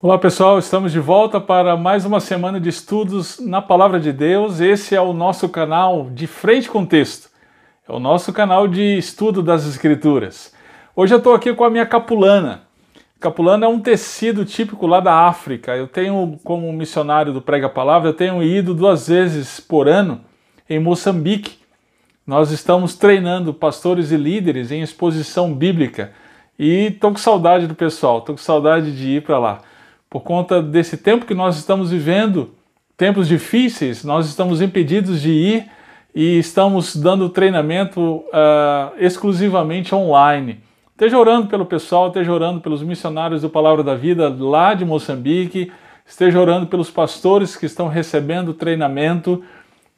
Olá pessoal, estamos de volta para mais uma semana de estudos na Palavra de Deus. Esse é o nosso canal de Frente com Texto, é o nosso canal de estudo das Escrituras. Hoje eu estou aqui com a minha capulana. Capulana é um tecido típico lá da África. Eu tenho, como missionário do Prega Palavra, eu tenho ido duas vezes por ano em Moçambique. Nós estamos treinando pastores e líderes em exposição bíblica e estou com saudade do pessoal, estou com saudade de ir para lá por conta desse tempo que nós estamos vivendo, tempos difíceis, nós estamos impedidos de ir e estamos dando treinamento uh, exclusivamente online. Esteja orando pelo pessoal, esteja orando pelos missionários do Palavra da Vida lá de Moçambique, esteja orando pelos pastores que estão recebendo treinamento,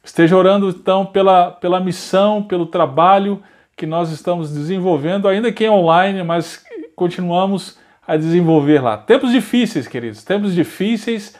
esteja orando então pela, pela missão, pelo trabalho que nós estamos desenvolvendo, ainda que online, mas continuamos a desenvolver lá. Tempos difíceis, queridos, tempos difíceis,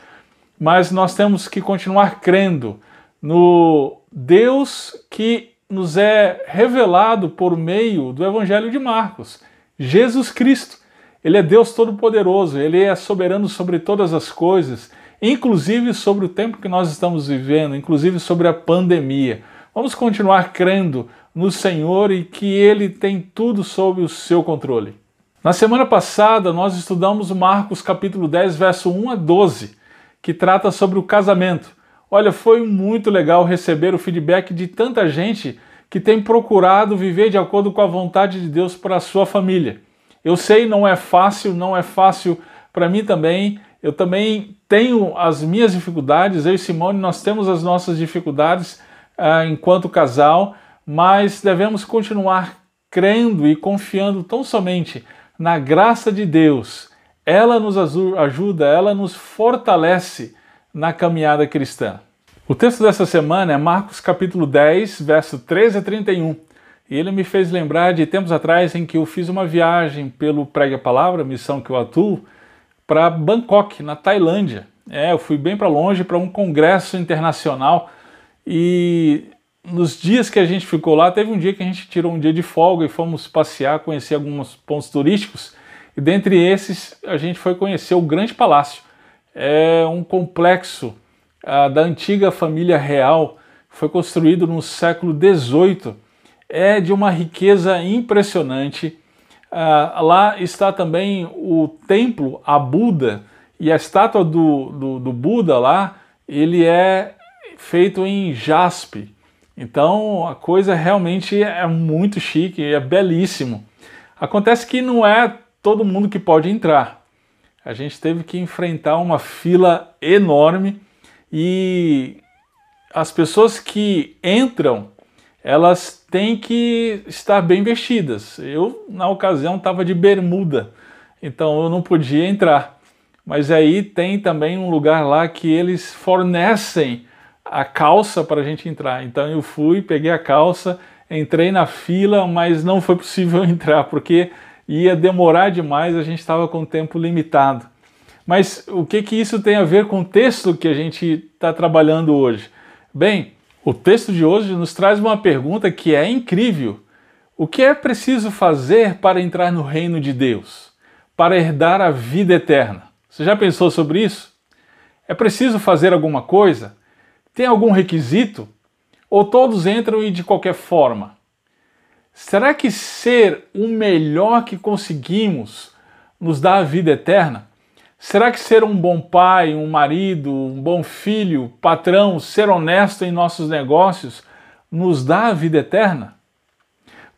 mas nós temos que continuar crendo no Deus que nos é revelado por meio do Evangelho de Marcos, Jesus Cristo. Ele é Deus Todo-Poderoso, ele é soberano sobre todas as coisas, inclusive sobre o tempo que nós estamos vivendo, inclusive sobre a pandemia. Vamos continuar crendo no Senhor e que ele tem tudo sob o seu controle. Na semana passada, nós estudamos Marcos capítulo 10, verso 1 a 12, que trata sobre o casamento. Olha, foi muito legal receber o feedback de tanta gente que tem procurado viver de acordo com a vontade de Deus para a sua família. Eu sei, não é fácil, não é fácil para mim também. Eu também tenho as minhas dificuldades, eu e Simone, nós temos as nossas dificuldades uh, enquanto casal, mas devemos continuar crendo e confiando tão somente na graça de Deus, ela nos ajuda, ela nos fortalece na caminhada cristã. O texto dessa semana é Marcos capítulo 10, verso 13 a 31. E ele me fez lembrar de tempos atrás em que eu fiz uma viagem pelo Prega Palavra, missão que eu atuo, para Bangkok, na Tailândia. É, eu fui bem para longe para um congresso internacional e nos dias que a gente ficou lá, teve um dia que a gente tirou um dia de folga e fomos passear, conhecer alguns pontos turísticos. E dentre esses, a gente foi conhecer o Grande Palácio. É um complexo ah, da antiga família real, foi construído no século XVIII. É de uma riqueza impressionante. Ah, lá está também o templo a Buda, e a estátua do, do, do Buda lá, ele é feito em jaspe. Então a coisa realmente é muito chique, é belíssimo. Acontece que não é todo mundo que pode entrar. A gente teve que enfrentar uma fila enorme e as pessoas que entram, elas têm que estar bem vestidas. Eu, na ocasião, estava de bermuda, então eu não podia entrar. Mas aí tem também um lugar lá que eles fornecem a calça para a gente entrar. Então eu fui, peguei a calça, entrei na fila, mas não foi possível entrar porque ia demorar demais, a gente estava com tempo limitado. Mas o que, que isso tem a ver com o texto que a gente está trabalhando hoje? Bem, o texto de hoje nos traz uma pergunta que é incrível. O que é preciso fazer para entrar no reino de Deus? Para herdar a vida eterna? Você já pensou sobre isso? É preciso fazer alguma coisa? Tem algum requisito? Ou todos entram e de qualquer forma? Será que ser o melhor que conseguimos nos dá a vida eterna? Será que ser um bom pai, um marido, um bom filho, patrão, ser honesto em nossos negócios nos dá a vida eterna?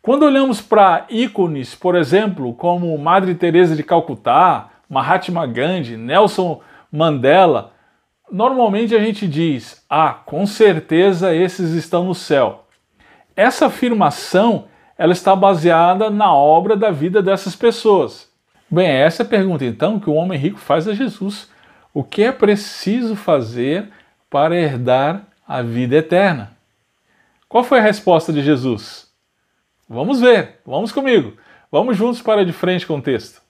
Quando olhamos para ícones, por exemplo, como Madre Teresa de Calcutá, Mahatma Gandhi, Nelson Mandela, Normalmente a gente diz: "Ah, com certeza esses estão no céu". Essa afirmação, ela está baseada na obra da vida dessas pessoas. Bem, é essa a pergunta então que o homem rico faz a Jesus. O que é preciso fazer para herdar a vida eterna? Qual foi a resposta de Jesus? Vamos ver, vamos comigo. Vamos juntos para de frente com o texto.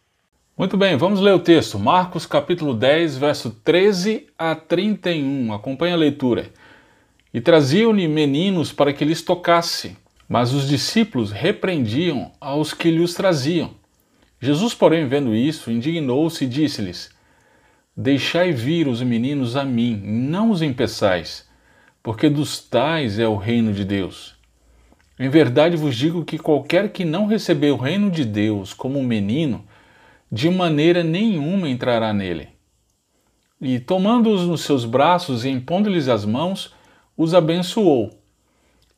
Muito bem, vamos ler o texto. Marcos capítulo 10, verso 13 a 31. Acompanhe a leitura. E traziam-lhe meninos para que lhes tocasse, mas os discípulos repreendiam aos que lhes traziam. Jesus, porém, vendo isso, indignou-se e disse-lhes: Deixai vir os meninos a mim, não os impeçais, porque dos tais é o reino de Deus. Em verdade vos digo que qualquer que não receber o reino de Deus como um menino, de maneira nenhuma entrará nele. E tomando-os nos seus braços e impondo-lhes as mãos, os abençoou.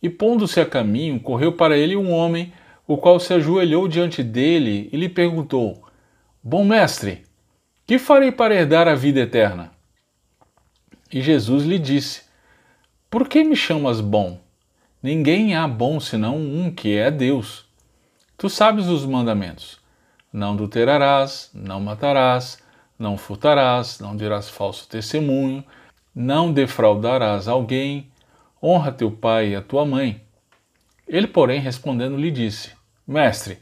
E pondo-se a caminho, correu para ele um homem, o qual se ajoelhou diante dele e lhe perguntou: Bom mestre, que farei para herdar a vida eterna? E Jesus lhe disse: Por que me chamas bom? Ninguém há bom senão um que é Deus. Tu sabes os mandamentos: não adulterarás, não matarás, não furtarás, não dirás falso testemunho, não defraudarás alguém, honra teu pai e a tua mãe. Ele, porém, respondendo, lhe disse: Mestre,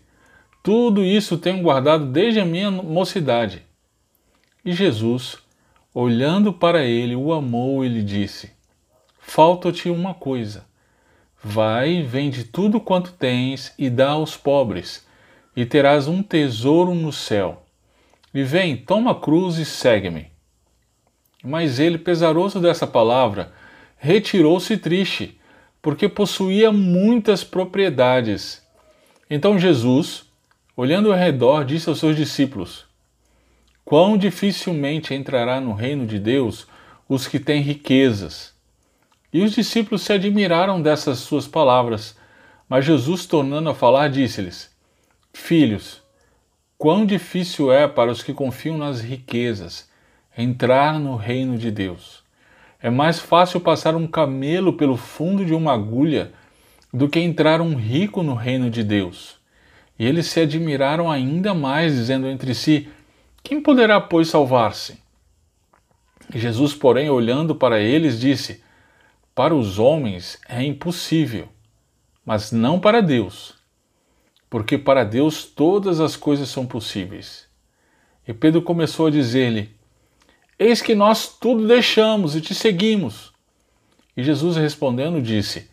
tudo isso tenho guardado desde a minha mocidade. E Jesus, olhando para ele, o amou e lhe disse: Falta-te uma coisa Vai, vende tudo quanto tens e dá aos pobres, e terás um tesouro no céu. E vem, toma a cruz e segue-me. Mas ele, pesaroso dessa palavra, retirou-se triste, porque possuía muitas propriedades. Então Jesus, olhando ao redor, disse aos seus discípulos: Quão dificilmente entrará no reino de Deus os que têm riquezas e os discípulos se admiraram dessas suas palavras. Mas Jesus, tornando a falar, disse-lhes: Filhos, quão difícil é para os que confiam nas riquezas entrar no reino de Deus. É mais fácil passar um camelo pelo fundo de uma agulha do que entrar um rico no reino de Deus. E eles se admiraram ainda mais, dizendo entre si: Quem poderá, pois, salvar-se? Jesus, porém, olhando para eles, disse: para os homens é impossível, mas não para Deus, porque para Deus todas as coisas são possíveis. E Pedro começou a dizer-lhe: Eis que nós tudo deixamos e te seguimos. E Jesus respondendo disse: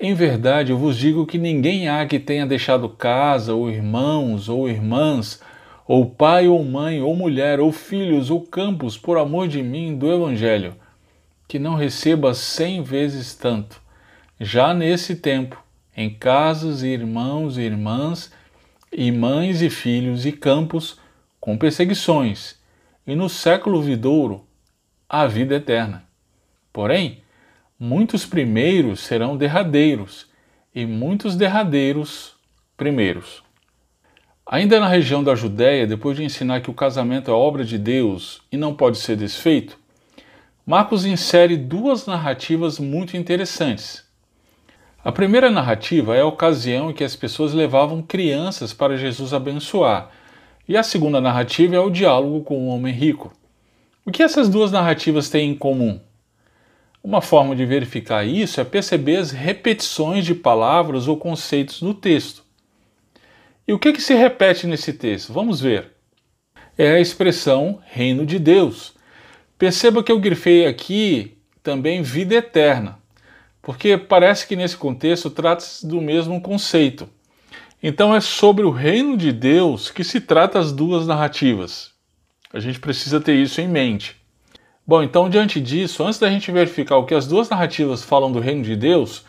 Em verdade eu vos digo que ninguém há que tenha deixado casa, ou irmãos, ou irmãs, ou pai, ou mãe, ou mulher, ou filhos, ou campos, por amor de mim do Evangelho que não receba cem vezes tanto, já nesse tempo, em casas, irmãos e irmãs, e mães e filhos e campos, com perseguições, e no século vidouro, a vida eterna. Porém, muitos primeiros serão derradeiros, e muitos derradeiros primeiros. Ainda na região da Judéia, depois de ensinar que o casamento é obra de Deus e não pode ser desfeito, Marcos insere duas narrativas muito interessantes. A primeira narrativa é a ocasião em que as pessoas levavam crianças para Jesus abençoar, e a segunda narrativa é o diálogo com o homem rico. O que essas duas narrativas têm em comum? Uma forma de verificar isso é perceber as repetições de palavras ou conceitos no texto. E o que, que se repete nesse texto? Vamos ver. É a expressão reino de Deus Perceba que eu grifei aqui também vida eterna, porque parece que nesse contexto trata-se do mesmo conceito. Então é sobre o reino de Deus que se trata as duas narrativas. A gente precisa ter isso em mente. Bom, então diante disso, antes da gente verificar o que as duas narrativas falam do reino de Deus,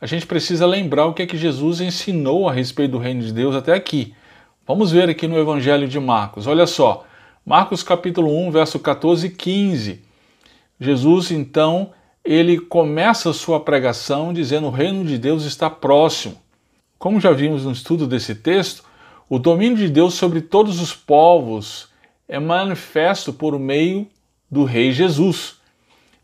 a gente precisa lembrar o que é que Jesus ensinou a respeito do reino de Deus até aqui. Vamos ver aqui no Evangelho de Marcos. Olha só, Marcos capítulo 1, verso 14 e 15. Jesus, então, ele começa sua pregação dizendo: o reino de Deus está próximo. Como já vimos no estudo desse texto, o domínio de Deus sobre todos os povos é manifesto por meio do Rei Jesus.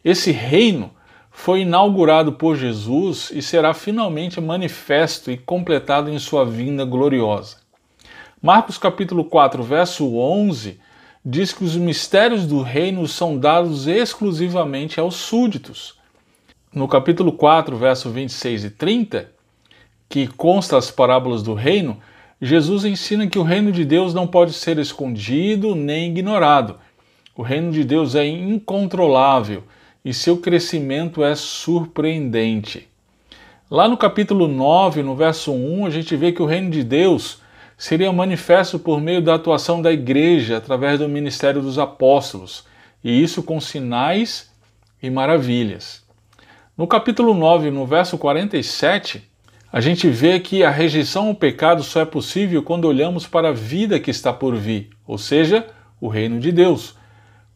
Esse reino foi inaugurado por Jesus e será finalmente manifesto e completado em sua vinda gloriosa. Marcos capítulo 4, verso 11 diz que os mistérios do reino são dados exclusivamente aos súditos. No capítulo 4, verso 26 e 30, que consta as parábolas do reino, Jesus ensina que o reino de Deus não pode ser escondido nem ignorado. O reino de Deus é incontrolável e seu crescimento é surpreendente. Lá no capítulo 9, no verso 1, a gente vê que o reino de Deus seria manifesto por meio da atuação da igreja através do ministério dos apóstolos, e isso com sinais e maravilhas. No capítulo 9, no verso 47, a gente vê que a rejeição ao pecado só é possível quando olhamos para a vida que está por vir, ou seja, o reino de Deus.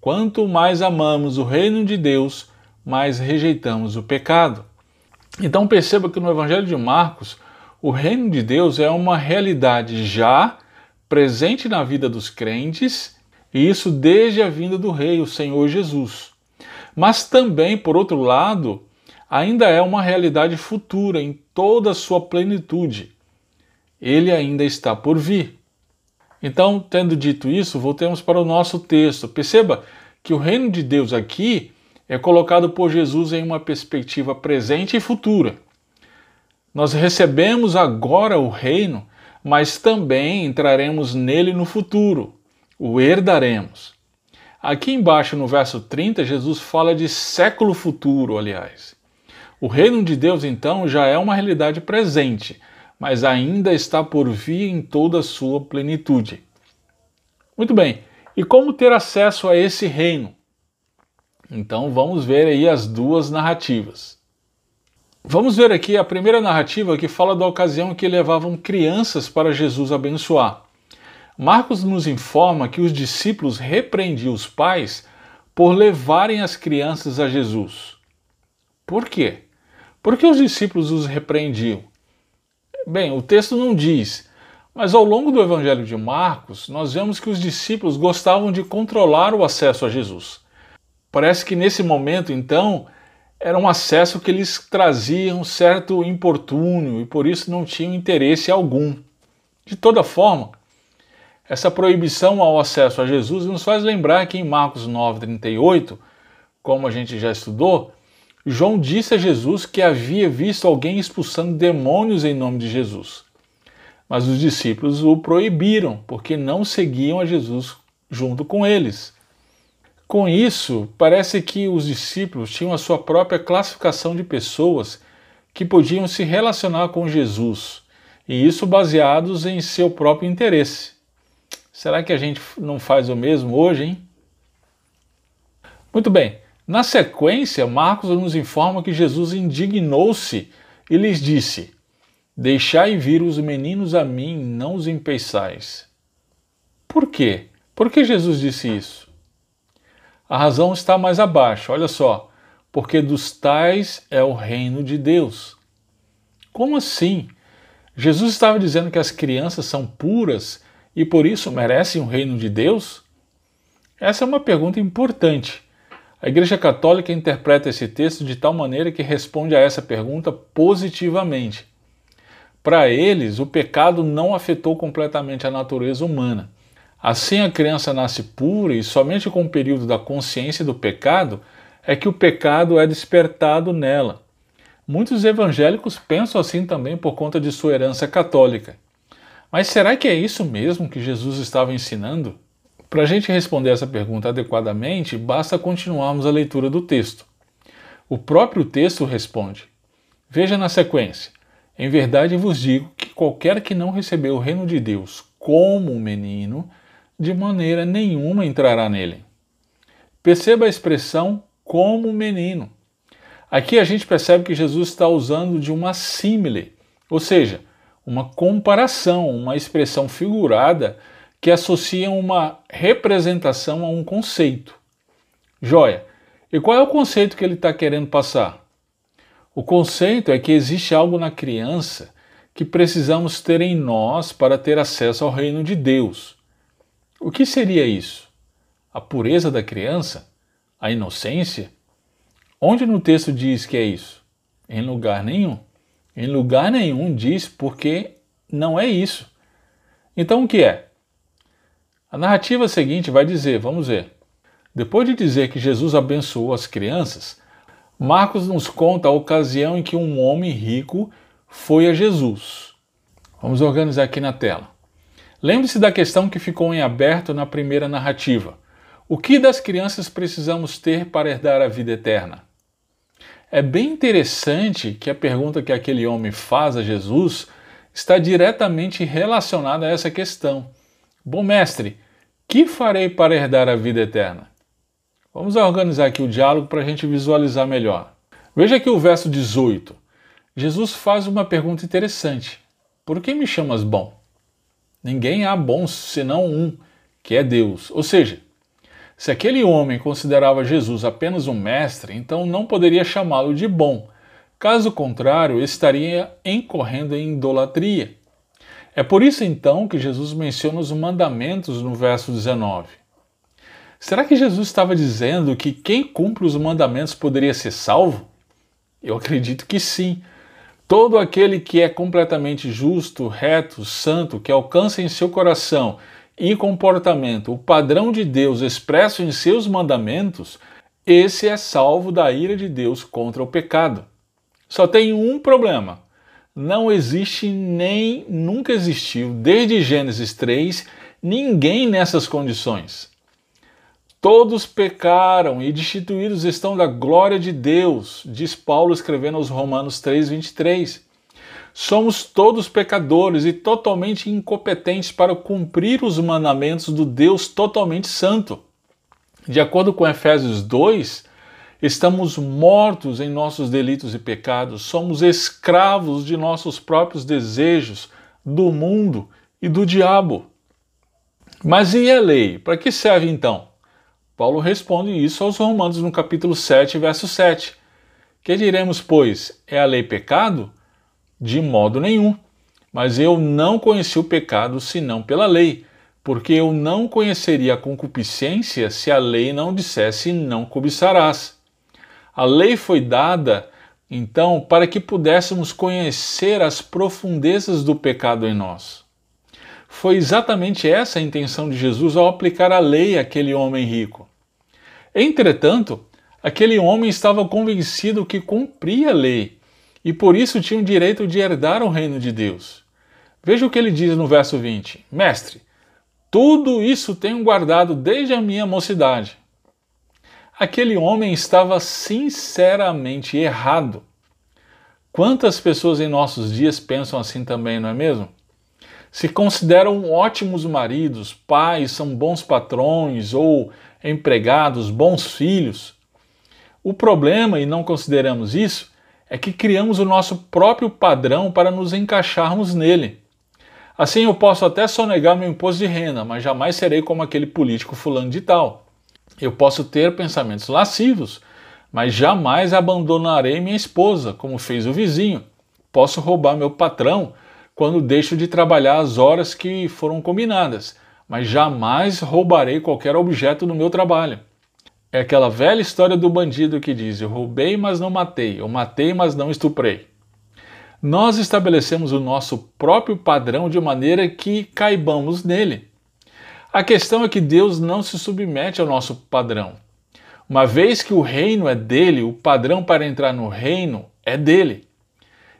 Quanto mais amamos o reino de Deus, mais rejeitamos o pecado. Então perceba que no Evangelho de Marcos, o reino de Deus é uma realidade já presente na vida dos crentes, e isso desde a vinda do Rei, o Senhor Jesus. Mas também, por outro lado, ainda é uma realidade futura em toda a sua plenitude. Ele ainda está por vir. Então, tendo dito isso, voltemos para o nosso texto. Perceba que o reino de Deus aqui é colocado por Jesus em uma perspectiva presente e futura. Nós recebemos agora o reino, mas também entraremos nele no futuro, o herdaremos. Aqui embaixo no verso 30, Jesus fala de século futuro, aliás. O reino de Deus, então, já é uma realidade presente, mas ainda está por vir em toda a sua plenitude. Muito bem, e como ter acesso a esse reino? Então vamos ver aí as duas narrativas. Vamos ver aqui a primeira narrativa que fala da ocasião em que levavam crianças para Jesus abençoar. Marcos nos informa que os discípulos repreendiam os pais por levarem as crianças a Jesus. Por quê? Por que os discípulos os repreendiam? Bem, o texto não diz, mas ao longo do Evangelho de Marcos, nós vemos que os discípulos gostavam de controlar o acesso a Jesus. Parece que nesse momento, então, era um acesso que eles traziam certo importúnio e por isso não tinham interesse algum. De toda forma, essa proibição ao acesso a Jesus nos faz lembrar que em Marcos 9,38, como a gente já estudou, João disse a Jesus que havia visto alguém expulsando demônios em nome de Jesus. Mas os discípulos o proibiram, porque não seguiam a Jesus junto com eles. Com isso, parece que os discípulos tinham a sua própria classificação de pessoas que podiam se relacionar com Jesus, e isso baseados em seu próprio interesse. Será que a gente não faz o mesmo hoje, hein? Muito bem. Na sequência, Marcos nos informa que Jesus indignou-se e lhes disse: Deixai vir os meninos a mim, não os impeçais. Por quê? Por que Jesus disse isso? A razão está mais abaixo, olha só. Porque dos tais é o reino de Deus. Como assim? Jesus estava dizendo que as crianças são puras e por isso merecem o reino de Deus? Essa é uma pergunta importante. A Igreja Católica interpreta esse texto de tal maneira que responde a essa pergunta positivamente. Para eles, o pecado não afetou completamente a natureza humana. Assim a criança nasce pura e somente com o período da consciência do pecado é que o pecado é despertado nela. Muitos evangélicos pensam assim também por conta de sua herança católica. Mas será que é isso mesmo que Jesus estava ensinando? Para a gente responder essa pergunta adequadamente, basta continuarmos a leitura do texto. O próprio texto responde. Veja na sequência: Em verdade vos digo que qualquer que não recebeu o reino de Deus como um menino, de maneira nenhuma entrará nele. Perceba a expressão como menino. Aqui a gente percebe que Jesus está usando de uma símile, ou seja, uma comparação, uma expressão figurada que associa uma representação a um conceito. Joia. E qual é o conceito que ele está querendo passar? O conceito é que existe algo na criança que precisamos ter em nós para ter acesso ao reino de Deus. O que seria isso? A pureza da criança? A inocência? Onde no texto diz que é isso? Em lugar nenhum. Em lugar nenhum diz porque não é isso. Então o que é? A narrativa seguinte vai dizer, vamos ver. Depois de dizer que Jesus abençoou as crianças, Marcos nos conta a ocasião em que um homem rico foi a Jesus. Vamos organizar aqui na tela. Lembre-se da questão que ficou em aberto na primeira narrativa. O que das crianças precisamos ter para herdar a vida eterna? É bem interessante que a pergunta que aquele homem faz a Jesus está diretamente relacionada a essa questão. Bom mestre, que farei para herdar a vida eterna? Vamos organizar aqui o diálogo para a gente visualizar melhor. Veja aqui o verso 18. Jesus faz uma pergunta interessante: Por que me chamas bom? Ninguém há bom senão um, que é Deus. Ou seja, se aquele homem considerava Jesus apenas um mestre, então não poderia chamá-lo de bom. Caso contrário, estaria incorrendo em idolatria. É por isso então que Jesus menciona os mandamentos no verso 19. Será que Jesus estava dizendo que quem cumpre os mandamentos poderia ser salvo? Eu acredito que sim. Todo aquele que é completamente justo, reto, santo, que alcança em seu coração e comportamento o padrão de Deus expresso em seus mandamentos, esse é salvo da ira de Deus contra o pecado. Só tem um problema. Não existe nem nunca existiu, desde Gênesis 3, ninguém nessas condições. Todos pecaram e destituídos estão da glória de Deus, diz Paulo escrevendo aos Romanos 3:23. Somos todos pecadores e totalmente incompetentes para cumprir os mandamentos do Deus totalmente santo. De acordo com Efésios 2, estamos mortos em nossos delitos e pecados, somos escravos de nossos próprios desejos, do mundo e do diabo. Mas e a lei? Para que serve então? Paulo responde isso aos Romanos no capítulo 7, verso 7. Que diremos, pois, é a lei pecado? De modo nenhum. Mas eu não conheci o pecado senão pela lei, porque eu não conheceria a concupiscência se a lei não dissesse não cobiçarás. A lei foi dada, então, para que pudéssemos conhecer as profundezas do pecado em nós. Foi exatamente essa a intenção de Jesus ao aplicar a lei àquele homem rico. Entretanto, aquele homem estava convencido que cumpria a lei e por isso tinha o direito de herdar o reino de Deus. Veja o que ele diz no verso 20: Mestre, tudo isso tenho guardado desde a minha mocidade. Aquele homem estava sinceramente errado. Quantas pessoas em nossos dias pensam assim também, não é mesmo? Se consideram ótimos maridos, pais, são bons patrões ou empregados, bons filhos. O problema, e não consideramos isso, é que criamos o nosso próprio padrão para nos encaixarmos nele. Assim eu posso até sonegar meu imposto de renda, mas jamais serei como aquele político fulano de tal. Eu posso ter pensamentos lascivos, mas jamais abandonarei minha esposa, como fez o vizinho. Posso roubar meu patrão, quando deixo de trabalhar as horas que foram combinadas, mas jamais roubarei qualquer objeto no meu trabalho. É aquela velha história do bandido que diz: Eu roubei, mas não matei, eu matei, mas não estuprei. Nós estabelecemos o nosso próprio padrão de maneira que caibamos nele. A questão é que Deus não se submete ao nosso padrão. Uma vez que o reino é dele, o padrão para entrar no reino é dele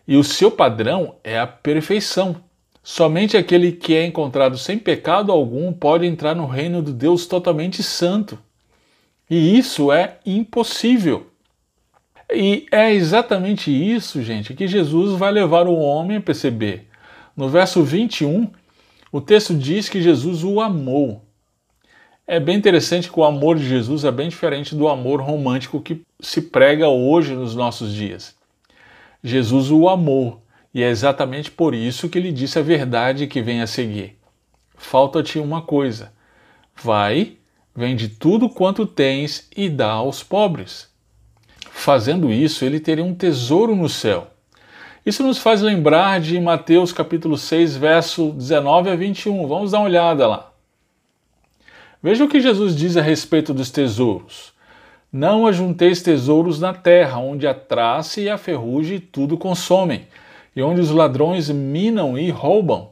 e o seu padrão é a perfeição. Somente aquele que é encontrado sem pecado algum pode entrar no reino do Deus totalmente santo. E isso é impossível. E é exatamente isso, gente, que Jesus vai levar o homem a perceber. No verso 21, o texto diz que Jesus o amou. É bem interessante que o amor de Jesus é bem diferente do amor romântico que se prega hoje nos nossos dias. Jesus o amou, e é exatamente por isso que ele disse a verdade que vem a seguir. Falta-te uma coisa: vai, vende tudo quanto tens e dá aos pobres. Fazendo isso, ele teria um tesouro no céu. Isso nos faz lembrar de Mateus capítulo 6, verso 19 a 21. Vamos dar uma olhada lá. Veja o que Jesus diz a respeito dos tesouros. Não ajunteis tesouros na terra, onde a traça e a ferrugem tudo consomem, e onde os ladrões minam e roubam.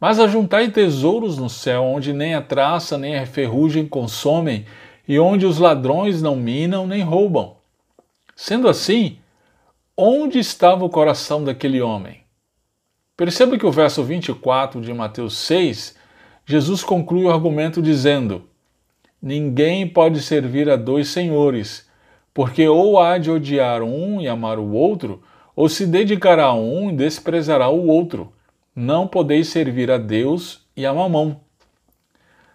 Mas ajuntai tesouros no céu, onde nem a traça nem a ferrugem consomem, e onde os ladrões não minam nem roubam. Sendo assim, onde estava o coração daquele homem? Perceba que o verso 24 de Mateus 6, Jesus conclui o argumento dizendo: Ninguém pode servir a dois senhores, porque ou há de odiar um e amar o outro, ou se dedicará a um e desprezará o outro. Não podeis servir a Deus e a mamão.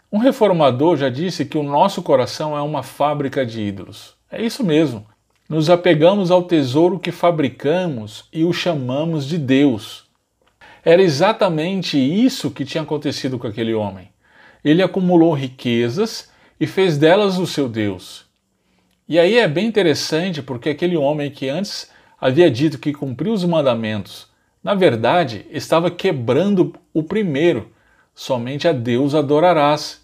Um reformador já disse que o nosso coração é uma fábrica de ídolos. É isso mesmo. Nos apegamos ao tesouro que fabricamos e o chamamos de Deus. Era exatamente isso que tinha acontecido com aquele homem. Ele acumulou riquezas e fez delas o seu Deus. E aí é bem interessante porque aquele homem que antes havia dito que cumpriu os mandamentos, na verdade estava quebrando o primeiro: somente a Deus adorarás.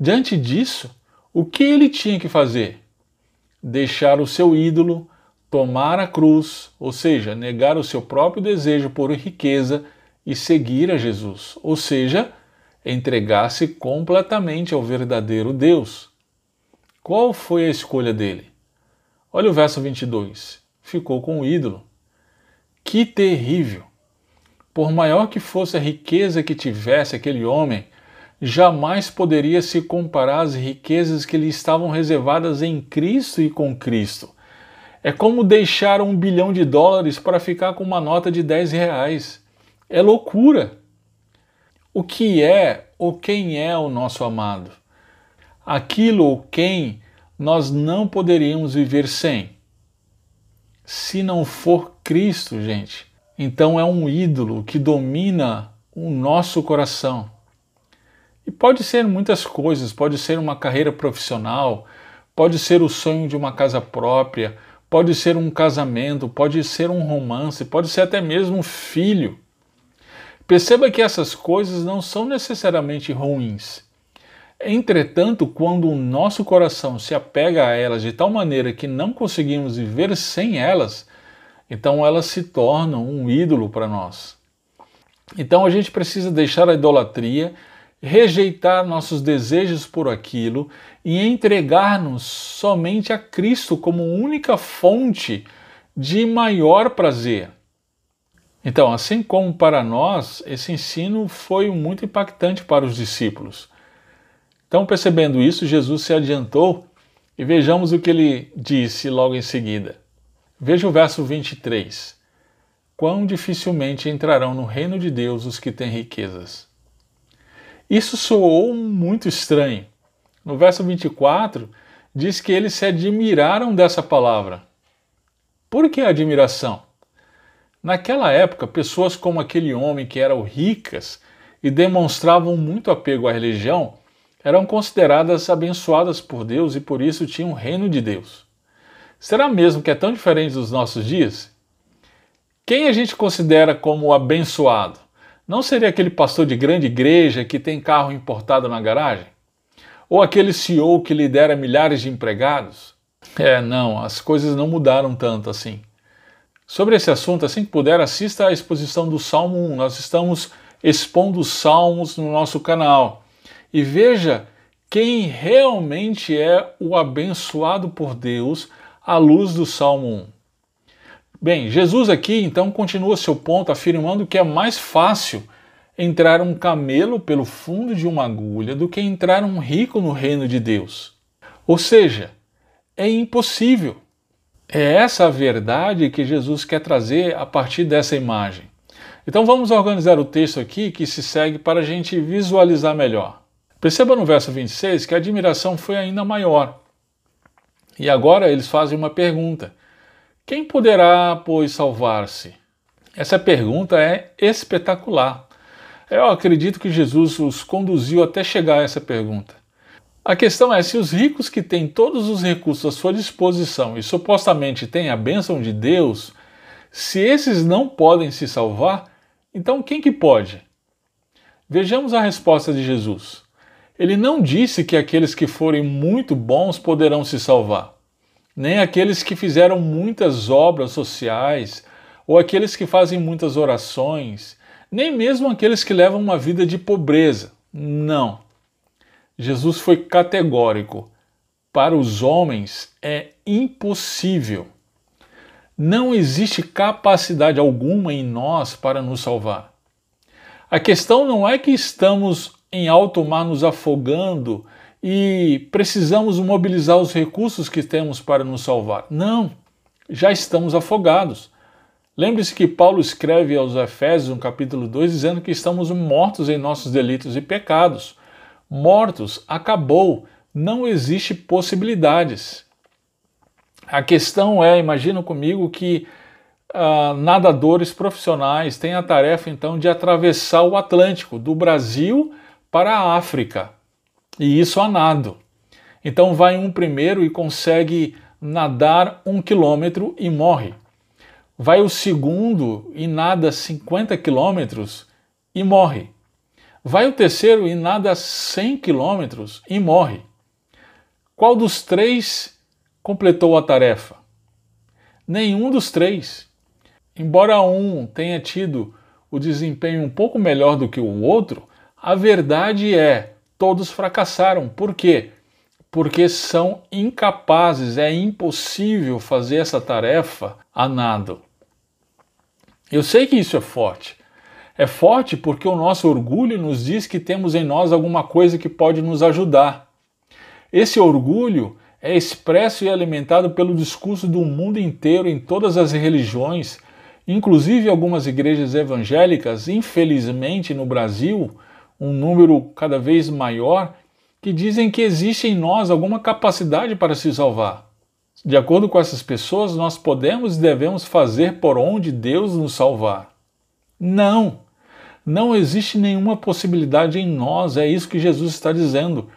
Diante disso, o que ele tinha que fazer? Deixar o seu ídolo, tomar a cruz, ou seja, negar o seu próprio desejo por riqueza e seguir a Jesus, ou seja, entregar-se completamente ao verdadeiro Deus. Qual foi a escolha dele? Olha o verso 22. Ficou com o ídolo. Que terrível! Por maior que fosse a riqueza que tivesse aquele homem, jamais poderia se comparar às riquezas que lhe estavam reservadas em Cristo e com Cristo. É como deixar um bilhão de dólares para ficar com uma nota de 10 reais. É loucura! O que é ou quem é o nosso amado? aquilo ou quem nós não poderíamos viver sem. Se não for Cristo, gente, então é um ídolo que domina o nosso coração. E pode ser muitas coisas, pode ser uma carreira profissional, pode ser o sonho de uma casa própria, pode ser um casamento, pode ser um romance, pode ser até mesmo um filho. Perceba que essas coisas não são necessariamente ruins. Entretanto, quando o nosso coração se apega a elas de tal maneira que não conseguimos viver sem elas, então elas se tornam um ídolo para nós. Então a gente precisa deixar a idolatria, rejeitar nossos desejos por aquilo e entregar-nos somente a Cristo como única fonte de maior prazer. Então, assim como para nós, esse ensino foi muito impactante para os discípulos. Então, percebendo isso, Jesus se adiantou e vejamos o que ele disse logo em seguida. Veja o verso 23. Quão dificilmente entrarão no reino de Deus os que têm riquezas. Isso soou muito estranho. No verso 24, diz que eles se admiraram dessa palavra. Por que admiração? Naquela época, pessoas como aquele homem que eram ricas e demonstravam muito apego à religião eram consideradas abençoadas por Deus e por isso tinham o reino de Deus. Será mesmo que é tão diferente dos nossos dias? Quem a gente considera como abençoado? Não seria aquele pastor de grande igreja que tem carro importado na garagem? Ou aquele CEO que lidera milhares de empregados? É, não, as coisas não mudaram tanto assim. Sobre esse assunto, assim que puder, assista à exposição do Salmo 1. Nós estamos expondo os salmos no nosso canal e veja quem realmente é o abençoado por Deus à luz do Salmo 1. Bem, Jesus aqui então continua seu ponto afirmando que é mais fácil entrar um camelo pelo fundo de uma agulha do que entrar um rico no reino de Deus. Ou seja, é impossível. É essa a verdade que Jesus quer trazer a partir dessa imagem. Então vamos organizar o texto aqui que se segue para a gente visualizar melhor. Perceba no verso 26 que a admiração foi ainda maior. E agora eles fazem uma pergunta: Quem poderá, pois, salvar-se? Essa pergunta é espetacular. Eu acredito que Jesus os conduziu até chegar a essa pergunta. A questão é se os ricos que têm todos os recursos à sua disposição e supostamente têm a bênção de Deus, se esses não podem se salvar, então quem que pode? Vejamos a resposta de Jesus. Ele não disse que aqueles que forem muito bons poderão se salvar, nem aqueles que fizeram muitas obras sociais, ou aqueles que fazem muitas orações, nem mesmo aqueles que levam uma vida de pobreza. Não. Jesus foi categórico. Para os homens é impossível. Não existe capacidade alguma em nós para nos salvar. A questão não é que estamos em alto mar nos afogando e precisamos mobilizar os recursos que temos para nos salvar. Não, já estamos afogados. Lembre-se que Paulo escreve aos Efésios, no capítulo 2, dizendo que estamos mortos em nossos delitos e pecados. Mortos, acabou, não existe possibilidades. A questão é, imagina comigo que uh, nadadores profissionais têm a tarefa então de atravessar o Atlântico, do Brasil para a África, e isso a nado. Então vai um primeiro e consegue nadar um quilômetro e morre. Vai o segundo e nada 50 quilômetros e morre. Vai o terceiro e nada 100 quilômetros e morre. Qual dos três completou a tarefa? Nenhum dos três. Embora um tenha tido o desempenho um pouco melhor do que o outro, a verdade é, todos fracassaram. Por quê? Porque são incapazes, é impossível fazer essa tarefa a nado. Eu sei que isso é forte. É forte porque o nosso orgulho nos diz que temos em nós alguma coisa que pode nos ajudar. Esse orgulho é expresso e alimentado pelo discurso do mundo inteiro em todas as religiões Inclusive, algumas igrejas evangélicas, infelizmente no Brasil, um número cada vez maior, que dizem que existe em nós alguma capacidade para se salvar. De acordo com essas pessoas, nós podemos e devemos fazer por onde Deus nos salvar. Não! Não existe nenhuma possibilidade em nós, é isso que Jesus está dizendo.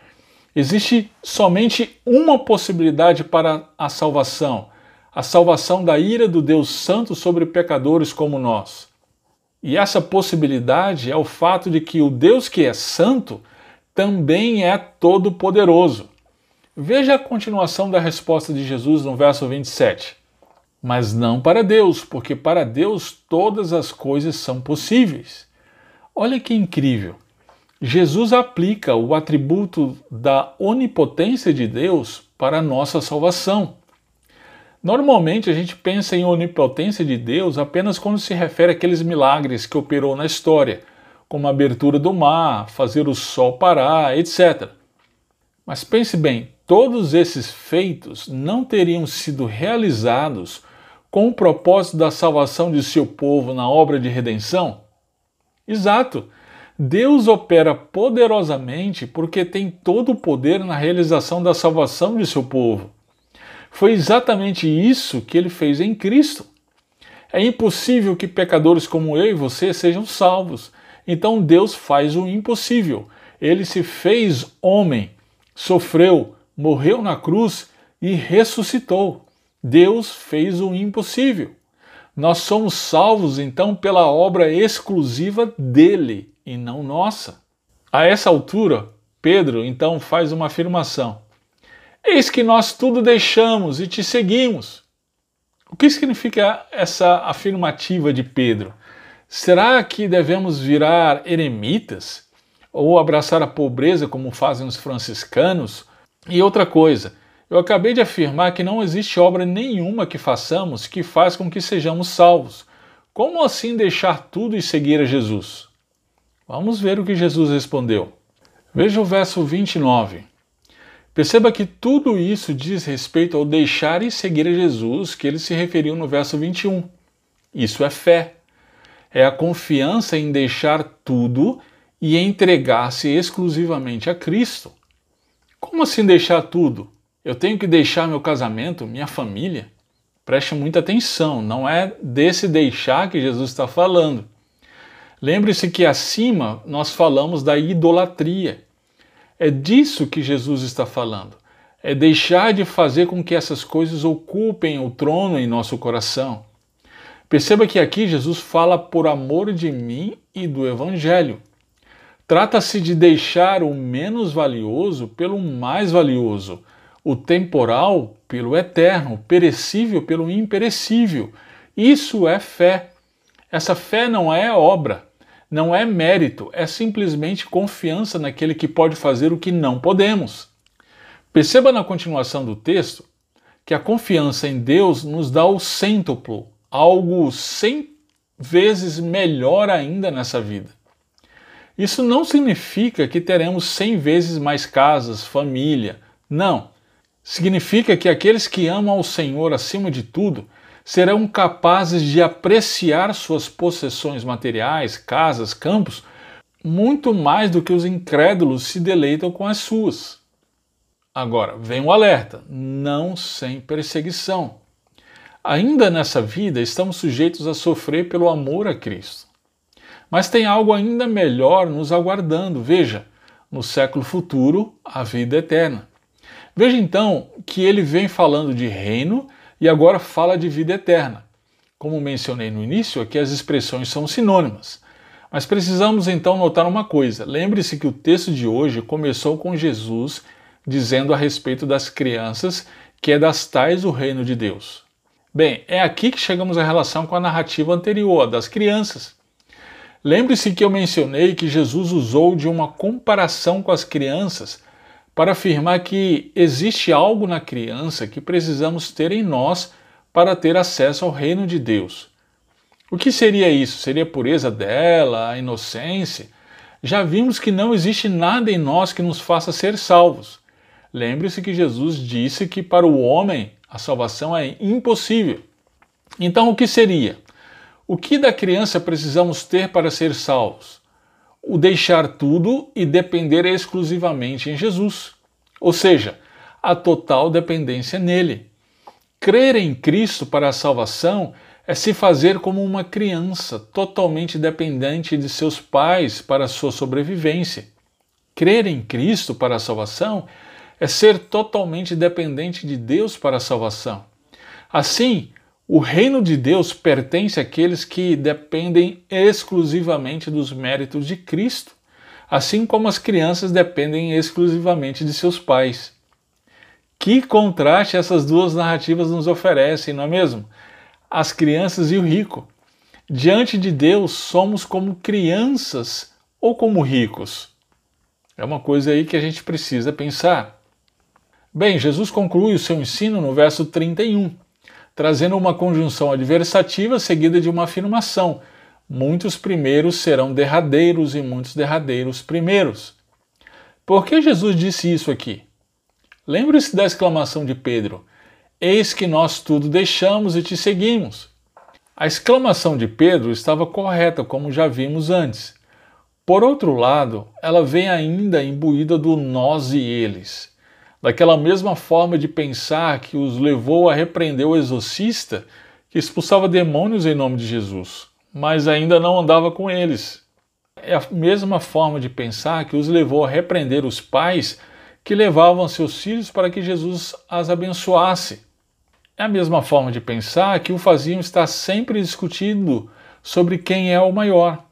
Existe somente uma possibilidade para a salvação a salvação da ira do Deus Santo sobre pecadores como nós. E essa possibilidade é o fato de que o Deus que é santo também é todo-poderoso. Veja a continuação da resposta de Jesus no verso 27. Mas não para Deus, porque para Deus todas as coisas são possíveis. Olha que incrível! Jesus aplica o atributo da onipotência de Deus para a nossa salvação. Normalmente a gente pensa em onipotência de Deus apenas quando se refere àqueles milagres que operou na história, como a abertura do mar, fazer o sol parar, etc. Mas pense bem, todos esses feitos não teriam sido realizados com o propósito da salvação de seu povo na obra de redenção? Exato! Deus opera poderosamente porque tem todo o poder na realização da salvação de seu povo. Foi exatamente isso que ele fez em Cristo. É impossível que pecadores como eu e você sejam salvos. Então Deus faz o impossível. Ele se fez homem, sofreu, morreu na cruz e ressuscitou. Deus fez o impossível. Nós somos salvos então pela obra exclusiva dele e não nossa. A essa altura, Pedro então faz uma afirmação: Eis que nós tudo deixamos e te seguimos. O que significa essa afirmativa de Pedro? Será que devemos virar eremitas? Ou abraçar a pobreza como fazem os franciscanos? E outra coisa, eu acabei de afirmar que não existe obra nenhuma que façamos que faz com que sejamos salvos. Como assim deixar tudo e seguir a Jesus? Vamos ver o que Jesus respondeu. Veja o verso 29. Perceba que tudo isso diz respeito ao deixar e seguir a Jesus, que ele se referiu no verso 21. Isso é fé. É a confiança em deixar tudo e entregar-se exclusivamente a Cristo. Como assim deixar tudo? Eu tenho que deixar meu casamento, minha família? Preste muita atenção, não é desse deixar que Jesus está falando. Lembre-se que acima nós falamos da idolatria. É disso que Jesus está falando. É deixar de fazer com que essas coisas ocupem o trono em nosso coração. Perceba que aqui Jesus fala por amor de mim e do Evangelho. Trata-se de deixar o menos valioso pelo mais valioso, o temporal pelo eterno, o perecível pelo imperecível. Isso é fé. Essa fé não é obra, não é mérito, é simplesmente confiança naquele que pode fazer o que não podemos. Perceba na continuação do texto que a confiança em Deus nos dá o cêntuplo, algo cem vezes melhor ainda nessa vida. Isso não significa que teremos cem vezes mais casas, família. Não. Significa que aqueles que amam ao Senhor acima de tudo serão capazes de apreciar suas possessões materiais, casas, campos, muito mais do que os incrédulos se deleitam com as suas. Agora, vem o um alerta: não sem perseguição. Ainda nessa vida estamos sujeitos a sofrer pelo amor a Cristo. Mas tem algo ainda melhor nos aguardando. Veja, no século futuro, a vida eterna. Veja então que ele vem falando de reino e agora fala de vida eterna. Como mencionei no início, aqui as expressões são sinônimas. Mas precisamos então notar uma coisa: lembre-se que o texto de hoje começou com Jesus dizendo a respeito das crianças que é das tais o reino de Deus. Bem, é aqui que chegamos à relação com a narrativa anterior, a das crianças. Lembre-se que eu mencionei que Jesus usou de uma comparação com as crianças para afirmar que existe algo na criança que precisamos ter em nós para ter acesso ao reino de Deus. O que seria isso? Seria a pureza dela, a inocência? Já vimos que não existe nada em nós que nos faça ser salvos. Lembre-se que Jesus disse que para o homem a salvação é impossível. Então, o que seria? O que da criança precisamos ter para ser salvos? O deixar tudo e depender exclusivamente em Jesus. Ou seja, a total dependência nele. Crer em Cristo para a salvação é se fazer como uma criança, totalmente dependente de seus pais para sua sobrevivência. Crer em Cristo para a salvação é ser totalmente dependente de Deus para a salvação. Assim, o reino de Deus pertence àqueles que dependem exclusivamente dos méritos de Cristo, assim como as crianças dependem exclusivamente de seus pais. Que contraste essas duas narrativas nos oferecem, não é mesmo? As crianças e o rico. Diante de Deus, somos como crianças ou como ricos? É uma coisa aí que a gente precisa pensar. Bem, Jesus conclui o seu ensino no verso 31, trazendo uma conjunção adversativa seguida de uma afirmação: muitos primeiros serão derradeiros e muitos derradeiros primeiros. Por que Jesus disse isso aqui? Lembre-se da exclamação de Pedro: Eis que nós tudo deixamos e te seguimos. A exclamação de Pedro estava correta, como já vimos antes. Por outro lado, ela vem ainda imbuída do nós e eles daquela mesma forma de pensar que os levou a repreender o exorcista que expulsava demônios em nome de Jesus, mas ainda não andava com eles. É a mesma forma de pensar que os levou a repreender os pais que levavam seus filhos para que Jesus as abençoasse. É a mesma forma de pensar que o faziam estar sempre discutindo sobre quem é o maior.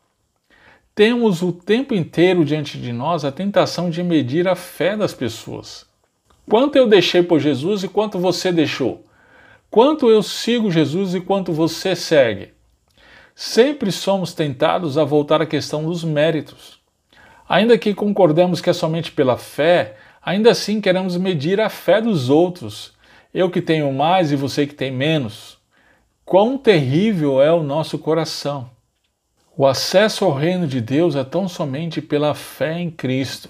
Temos o tempo inteiro diante de nós a tentação de medir a fé das pessoas. Quanto eu deixei por Jesus e quanto você deixou? Quanto eu sigo Jesus e quanto você segue? Sempre somos tentados a voltar à questão dos méritos. Ainda que concordemos que é somente pela fé, ainda assim queremos medir a fé dos outros. Eu que tenho mais e você que tem menos. Quão terrível é o nosso coração! O acesso ao reino de Deus é tão somente pela fé em Cristo.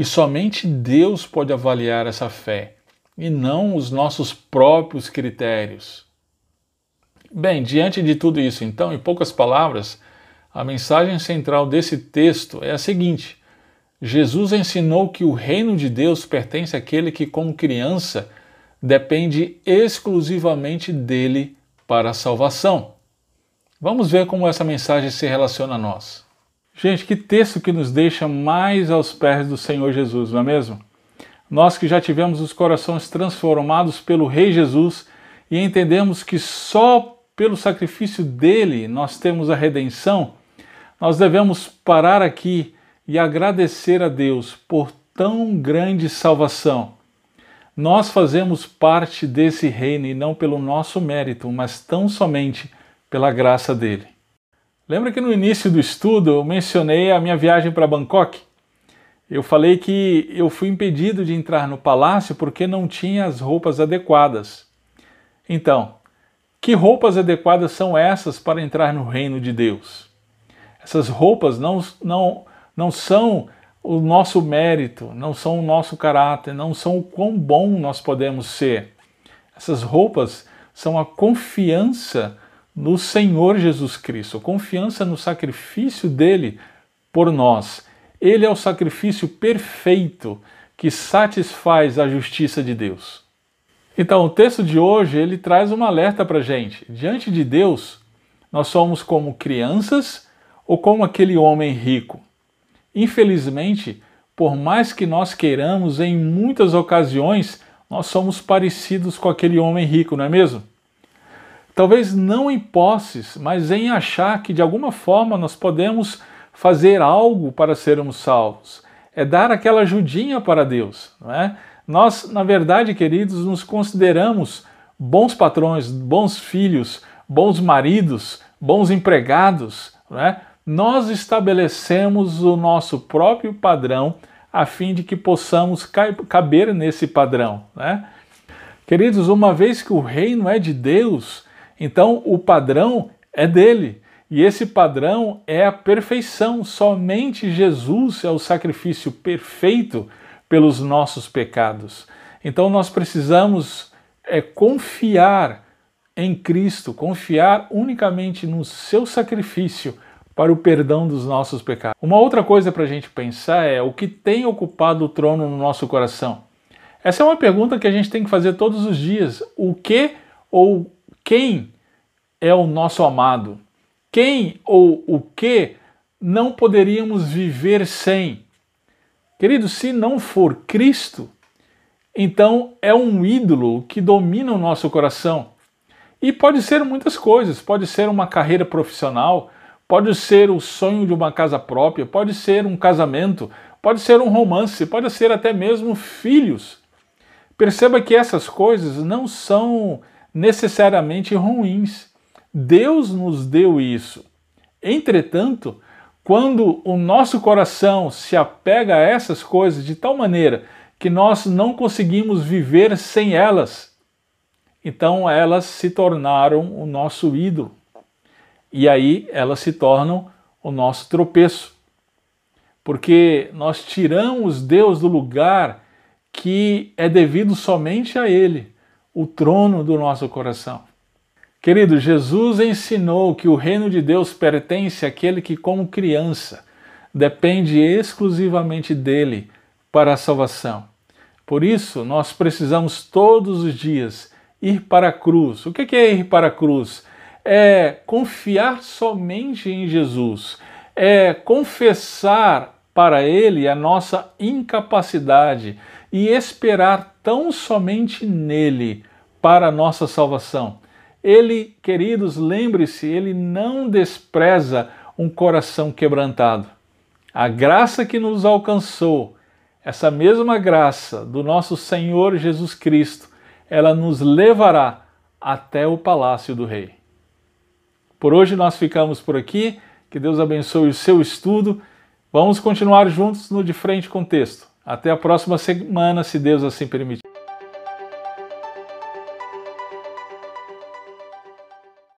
E somente Deus pode avaliar essa fé e não os nossos próprios critérios. Bem, diante de tudo isso, então, em poucas palavras, a mensagem central desse texto é a seguinte: Jesus ensinou que o reino de Deus pertence àquele que, como criança, depende exclusivamente dele para a salvação. Vamos ver como essa mensagem se relaciona a nós. Gente, que texto que nos deixa mais aos pés do Senhor Jesus, não é mesmo? Nós que já tivemos os corações transformados pelo Rei Jesus e entendemos que só pelo sacrifício dele nós temos a redenção, nós devemos parar aqui e agradecer a Deus por tão grande salvação. Nós fazemos parte desse reino e não pelo nosso mérito, mas tão somente pela graça dele. Lembra que no início do estudo eu mencionei a minha viagem para Bangkok? Eu falei que eu fui impedido de entrar no palácio porque não tinha as roupas adequadas. Então, que roupas adequadas são essas para entrar no reino de Deus? Essas roupas não, não, não são o nosso mérito, não são o nosso caráter, não são o quão bom nós podemos ser. Essas roupas são a confiança no Senhor Jesus Cristo, confiança no sacrifício dele por nós. Ele é o sacrifício perfeito que satisfaz a justiça de Deus. Então, o texto de hoje ele traz um alerta para gente. Diante de Deus, nós somos como crianças ou como aquele homem rico. Infelizmente, por mais que nós queiramos, em muitas ocasiões, nós somos parecidos com aquele homem rico, não é mesmo? Talvez não em posses, mas em achar que de alguma forma nós podemos fazer algo para sermos salvos. É dar aquela ajudinha para Deus, não é? Nós, na verdade, queridos, nos consideramos bons patrões, bons filhos, bons maridos, bons empregados, não é? Nós estabelecemos o nosso próprio padrão a fim de que possamos caber nesse padrão, né? Queridos, uma vez que o reino é de Deus, então o padrão é dele. E esse padrão é a perfeição. Somente Jesus é o sacrifício perfeito pelos nossos pecados. Então nós precisamos é, confiar em Cristo, confiar unicamente no seu sacrifício para o perdão dos nossos pecados. Uma outra coisa para a gente pensar é o que tem ocupado o trono no nosso coração. Essa é uma pergunta que a gente tem que fazer todos os dias. O que ou quem é o nosso amado? Quem ou o que não poderíamos viver sem? Querido, se não for Cristo, então é um ídolo que domina o nosso coração. E pode ser muitas coisas, pode ser uma carreira profissional, pode ser o sonho de uma casa própria, pode ser um casamento, pode ser um romance, pode ser até mesmo filhos. Perceba que essas coisas não são necessariamente ruins. Deus nos deu isso. Entretanto, quando o nosso coração se apega a essas coisas de tal maneira que nós não conseguimos viver sem elas, então elas se tornaram o nosso ídolo e aí elas se tornam o nosso tropeço. Porque nós tiramos Deus do lugar que é devido somente a Ele, o trono do nosso coração. Querido, Jesus ensinou que o reino de Deus pertence àquele que, como criança, depende exclusivamente dele para a salvação. Por isso, nós precisamos todos os dias ir para a cruz. O que é ir para a cruz? é confiar somente em Jesus, é confessar para Ele a nossa incapacidade e esperar tão somente nele para a nossa salvação. Ele, queridos, lembre-se, ele não despreza um coração quebrantado. A graça que nos alcançou, essa mesma graça do nosso Senhor Jesus Cristo, ela nos levará até o palácio do Rei. Por hoje nós ficamos por aqui. Que Deus abençoe o seu estudo. Vamos continuar juntos no De Frente com Texto. Até a próxima semana, se Deus assim permitir.